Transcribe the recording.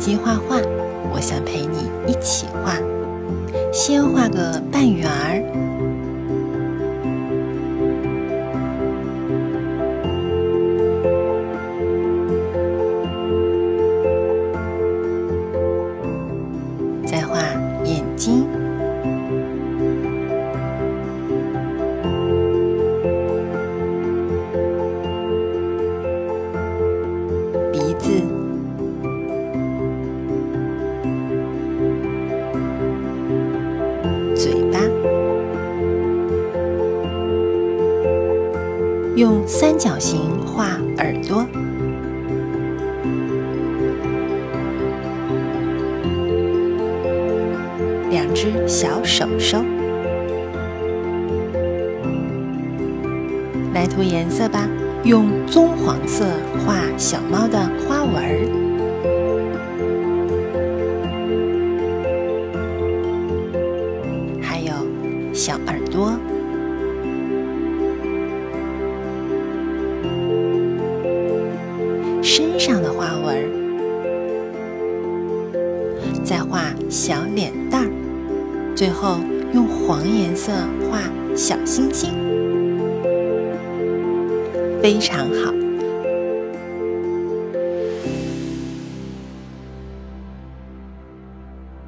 机画画，我想陪你一起画。先画个半圆儿，再画眼睛。用三角形画耳朵，两只小手手。来涂颜色吧。用棕黄色画小猫的花纹儿，还有小耳朵。身上的花纹，再画小脸蛋儿，最后用黄颜色画小星星。非常好。